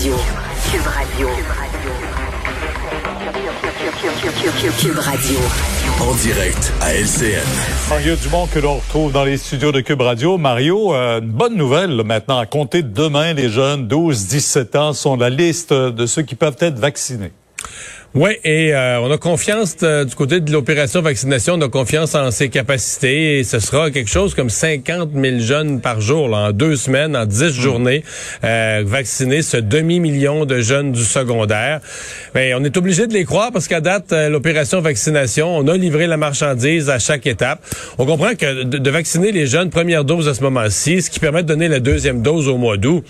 Cube Radio. Cube Radio. En direct à LCN. Mario Dumont que l'on retrouve dans les studios de Cube Radio. Mario, euh, une bonne nouvelle là, maintenant. À compter de demain, les jeunes 12-17 ans sont la liste de ceux qui peuvent être vaccinés. Oui, et euh, on a confiance euh, du côté de l'opération vaccination, on a confiance en ses capacités et ce sera quelque chose comme 50 000 jeunes par jour, là, en deux semaines, en dix journées, euh, vaccinés, ce demi-million de jeunes du secondaire. Mais on est obligé de les croire parce qu'à date, euh, l'opération vaccination, on a livré la marchandise à chaque étape. On comprend que de, de vacciner les jeunes, première dose à ce moment-ci, ce qui permet de donner la deuxième dose au mois d'août,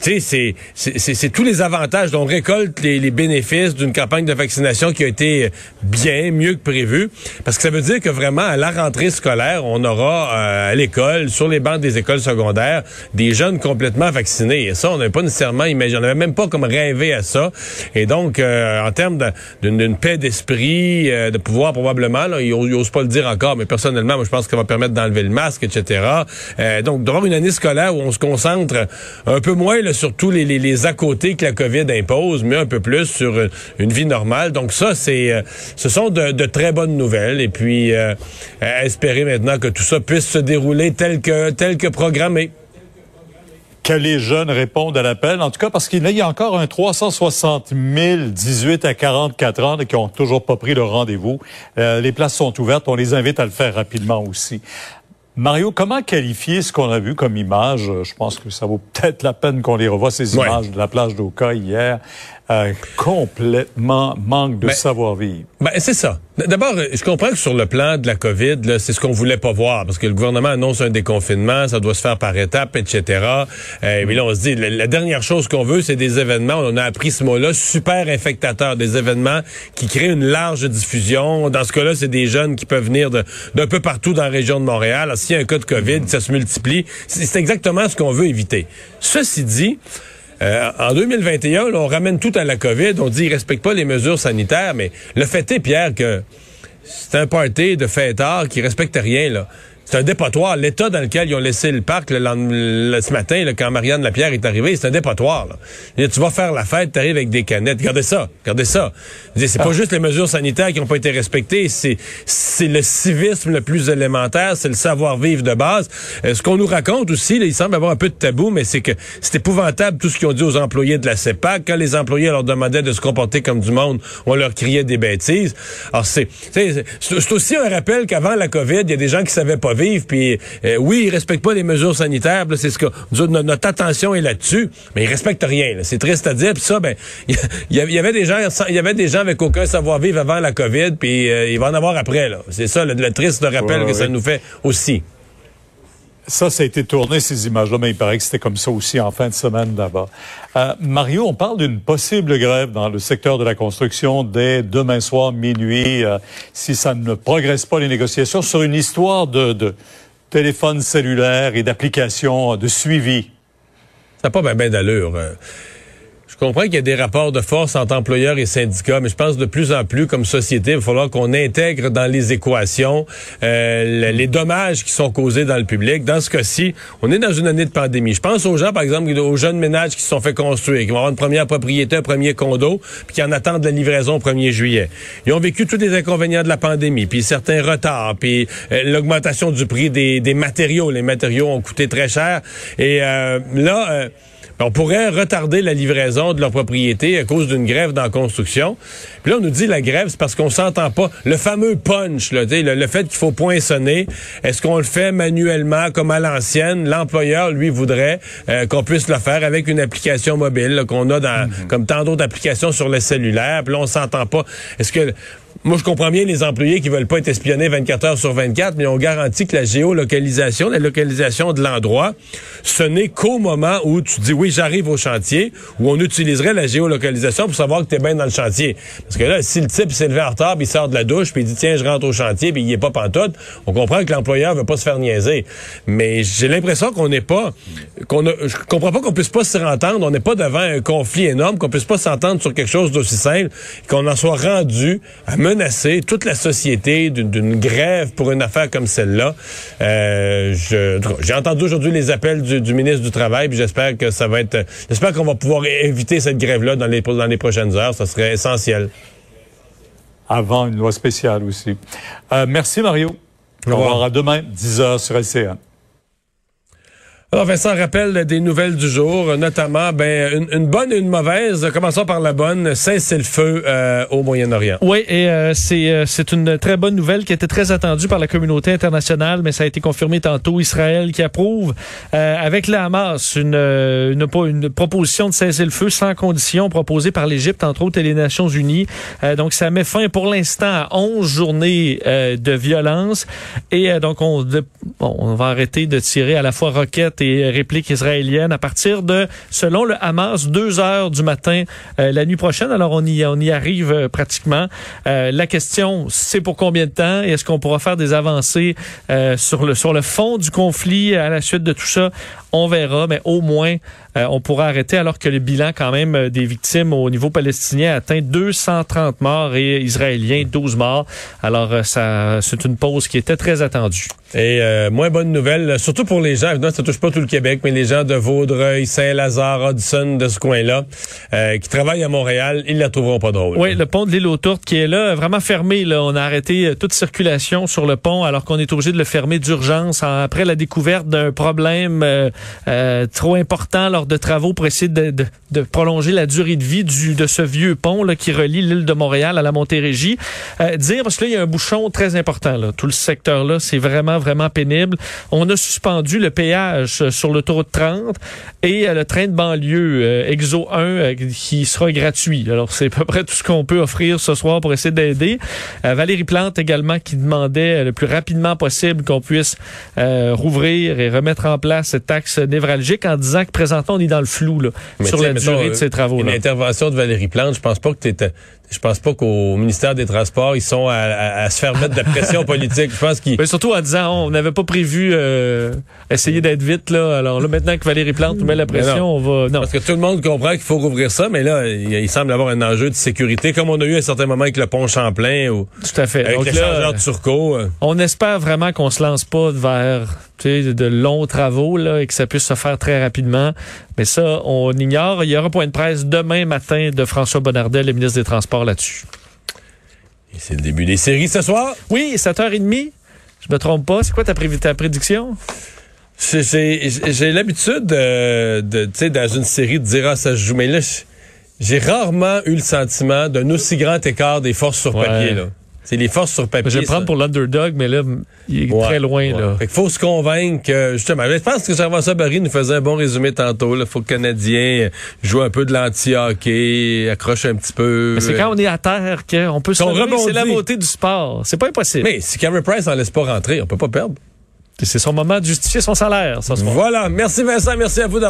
tu sais, c'est- c'est c'est- c'est tous les avantages. On récolte les, les bénéfices d'une campagne de vaccination qui a été bien, mieux que prévu. Parce que ça veut dire que vraiment, à la rentrée scolaire, on aura euh, à l'école, sur les bancs des écoles secondaires, des jeunes complètement vaccinés. Et ça, on n'avait pas nécessairement imaginé, on n'avait même pas comme rêvé à ça. Et donc, euh, en termes d'une paix d'esprit, euh, de pouvoir probablement, là, ils n'osent pas le dire encore, mais personnellement, moi, je pense que ça va permettre d'enlever le masque, etc. Donc, d'avoir une année scolaire où on se concentre un peu moins là, sur tous les, les, les à côté que la COVID impose, mais un peu plus sur une vie normale. Donc ça, c'est, euh, ce sont de, de très bonnes nouvelles. Et puis, euh, espérer maintenant que tout ça puisse se dérouler tel que, tel que programmé. Que les jeunes répondent à l'appel. En tout cas, parce qu'il y a encore un 360 000 18 à 44 ans qui ont toujours pas pris le rendez-vous. Euh, les places sont ouvertes. On les invite à le faire rapidement aussi. Mario, comment qualifier ce qu'on a vu comme image? Je pense que ça vaut peut-être la peine qu'on les revoie, ces Ouais. images de la plage d'Oka hier. Euh, complètement manque de Ben, savoir-vivre. Ben, c'est ça. D'abord, euh, je comprends que sur le plan de la COVID, là, c'est ce qu'on voulait pas voir, parce que le gouvernement annonce un déconfinement, ça doit se faire par étapes, etc. Euh, Mais là, on se dit, la, la dernière chose qu'on veut, c'est des événements, on a appris ce mot-là, super infectateurs, des événements qui créent une large diffusion. Dans ce cas-là, c'est des jeunes qui peuvent venir d'un peu partout dans la région de Montréal. S'il y a un cas de COVID, ça se multiplie. C'est exactement ce qu'on veut éviter. Ceci dit, euh, en 2021, là, on ramène tout à la COVID. On dit qu'ils respectent pas les mesures sanitaires, mais le fait est, Pierre, que c'est un party de fêtards qui respectent rien, là. C'est un dépotoir. L'état dans lequel ils ont laissé le parc le ce matin, là, quand Marianne Lapierre est arrivée, c'est un dépotoir. Là. Tu vas faire la fête, tu arrives avec des canettes. Regardez ça, regardez ça. C'est pas juste les mesures sanitaires qui n'ont pas été respectées, c'est le civisme le plus élémentaire, c'est le savoir-vivre de base. Euh, ce qu'on nous raconte aussi, là, il semble avoir un peu de tabou, mais c'est que c'est épouvantable tout ce qu'ils ont dit aux employés de la CEPAC. Quand les employés leur demandaient de se comporter comme du monde, on leur criait des bêtises. Alors c'est aussi un rappel qu'avant la COVID, il y a des gens qui savaient pas vivre, puis euh, oui, ils respectent pas les mesures sanitaires, c'est ce que notre, attention est là-dessus, mais ils respectent rien. C'est triste à dire. Puis ça, ben, il y, avait des gens, il y avait des gens avec aucun savoir-vivre avant la COVID, puis euh, il va en avoir après. là. C'est ça le, le triste rappel Ouais, que ça nous fait aussi. Ça, ça a été tourné, ces images-là, mais il paraît que c'était comme ça aussi en fin de semaine là-bas. Euh, Mario, on parle d'une possible grève dans le secteur de la construction dès demain soir, minuit, euh, si ça ne progresse pas les négociations sur une histoire de, de téléphone cellulaire et d'applications de suivi. Ça n'a pas bien ben d'allure. Je comprends qu'il y a des rapports de force entre employeurs et syndicats, mais je pense de plus en plus, comme société, il va falloir qu'on intègre dans les équations euh, le- les dommages qui sont causés dans le public. Dans ce cas-ci, on est dans une année de pandémie. Je pense aux gens, par exemple, aux jeunes ménages qui se sont fait construire, qui vont avoir une première propriété, un premier condo, puis qui en attendent la livraison au 1er juillet. Ils ont vécu tous les inconvénients de la pandémie, puis certains retards, puis euh, l'augmentation du prix des, des matériaux. Les matériaux ont coûté très cher. Et euh, là... euh, on pourrait retarder la livraison de leur propriété à cause d'une grève dans la construction. Puis là, on nous dit la grève, c'est parce qu'on s'entend pas. Le fameux punch, là, le, le fait qu'il faut poinçonner, est-ce qu'on le fait manuellement comme à l'ancienne? L'employeur, lui, voudrait euh, qu'on puisse le faire avec une application mobile qu'on a dans, comme tant d'autres applications sur le cellulaire. Puis là, on s'entend pas. Est-ce que moi, je comprends bien les employés qui veulent pas être espionnés 24 heures sur 24, mais on garantit que la géolocalisation, la localisation de l'endroit, ce n'est qu'au moment où tu dis oui, j'arrive au chantier, où on utiliserait la géolocalisation pour savoir que tu es bien dans le chantier. Parce que là, si le type s'est levé en retard, puis il sort de la douche, puis il dit tiens, je rentre au chantier, puis il est pas pantoute, on comprend que l'employeur veut pas se faire niaiser. Mais j'ai l'impression qu'on n'est pas, qu'on je comprends pas qu'on puisse pas se entendre, on n'est pas devant un conflit énorme, qu'on puisse pas s'entendre sur quelque chose d'aussi simple, qu'on en soit rendu à menacer toute la société d'une grève pour une affaire comme celle-là. Euh, J'ai entendu aujourd'hui les appels du, du, ministre du Travail, puis j'espère que ça va être... J'espère qu'on va pouvoir éviter cette grève-là dans les, dans les prochaines heures. Ça serait essentiel. Avant une loi spéciale aussi. Euh, merci, Mario. On va voir à demain, 10 heures sur LCN. Alors Vincent rappelle des nouvelles du jour, notamment ben une, bonne et une mauvaise. Commençons par la bonne, cessez le feu euh, au Moyen-Orient. Oui, et euh, c'est euh, c'est une très bonne nouvelle qui était très attendue par la communauté internationale, mais ça a été confirmé tantôt. Israël qui approuve avec la Hamas une, une, une proposition de cesser le feu sans condition proposée par l'Égypte entre autres et les Nations Unies. donc ça met fin pour l'instant à 11 journées de violence et donc on on va arrêter de tirer à la fois roquettes répliques israéliennes à partir de, selon le Hamas, deux heures du matin euh, la nuit prochaine. Alors on y, on y arrive euh, pratiquement. Euh, la question, c'est pour combien de temps est-ce qu'on pourra faire des avancées sur le sur le fond du conflit à la suite de tout ça? On verra, mais au moins on pourra arrêter alors que le bilan quand même des victimes au niveau palestinien atteint 230 morts et israéliens 12 morts. Alors ça, c'est une pause qui était très attendue. Et moins bonne nouvelle, surtout pour les gens. Évidemment, ça touche pas tout le Québec, mais les gens de Vaudreuil, Saint-Lazare, Hudson, de ce coin-là, euh, qui travaillent à Montréal, ils la trouveront pas drôle. Oui, le pont de l'île aux Tourtes qui est là, vraiment fermé. Là. On a arrêté euh, toute circulation sur le pont alors qu'on est obligé de le fermer d'urgence après la découverte d'un problème euh, trop important lors de travaux pour essayer de, de, de, prolonger la durée de vie du, de ce vieux pont là, qui relie l'île de Montréal à la Montérégie. dire, parce que là, il y a un bouchon très important. Là. Tout le secteur-là, c'est vraiment, vraiment pénible. On a suspendu le péage sur l'autoroute 30 et euh, le train de banlieue euh, Exo 1 euh, qui sera gratuit. Alors c'est à peu près tout ce qu'on peut offrir ce soir pour essayer d'aider. Valérie Plante également qui demandait le plus rapidement possible qu'on puisse rouvrir et remettre en place cet axe névralgique en disant que présentement on est dans le flou là, sur la durée de ces travaux. Une intervention de Valérie Plante, je pense pas que tu étais je pense pas qu'au ministère des Transports, ils sont à, se faire mettre de la pression politique. Je pense qu'ils... Mais surtout en disant, on n'avait pas prévu euh, essayer d'être vite. là. Alors là, maintenant que Valérie Plante nous met la pression, on va... Non. Parce que tout le monde comprend qu'il faut rouvrir ça, mais là, il, semble avoir un enjeu de sécurité, comme on a eu à un certain moment avec le pont Champlain ou tout à fait. avec Donc de Turcot. Euh. On espère vraiment qu'on se lance pas vers de longs travaux là, et que ça puisse se faire très rapidement. Mais ça, on ignore. Il y aura un point de presse demain matin de François Bonnardel, le ministre des Transports, là-dessus. Et c'est le début des séries ce soir? Oui, 7h30. Je me trompe pas. C'est quoi ta, ta prédiction? J'ai l'habitude de, de tu sais, dans une série de dire ah, ça se joue. Mais là, j'ai rarement eu le sentiment d'un aussi grand écart des forces sur papier. Là. C'est les forces sur papier. Je vais prendre pour l'underdog, mais là, il est très loin. Là. Fait faut se convaincre que, justement, je pense que Jean-François Barry nous faisait un bon résumé tantôt. Il faut que le Canadien joue un peu de l'anti-hockey, accroche un petit peu. c'est quand on est à terre qu'on peut se C'est la beauté du sport. C'est pas impossible. Mais si Cameron Price en laisse pas rentrer, on peut pas perdre. C'est son moment de justifier son salaire. Ça, voilà. Merci Vincent. Merci à vous d'avoir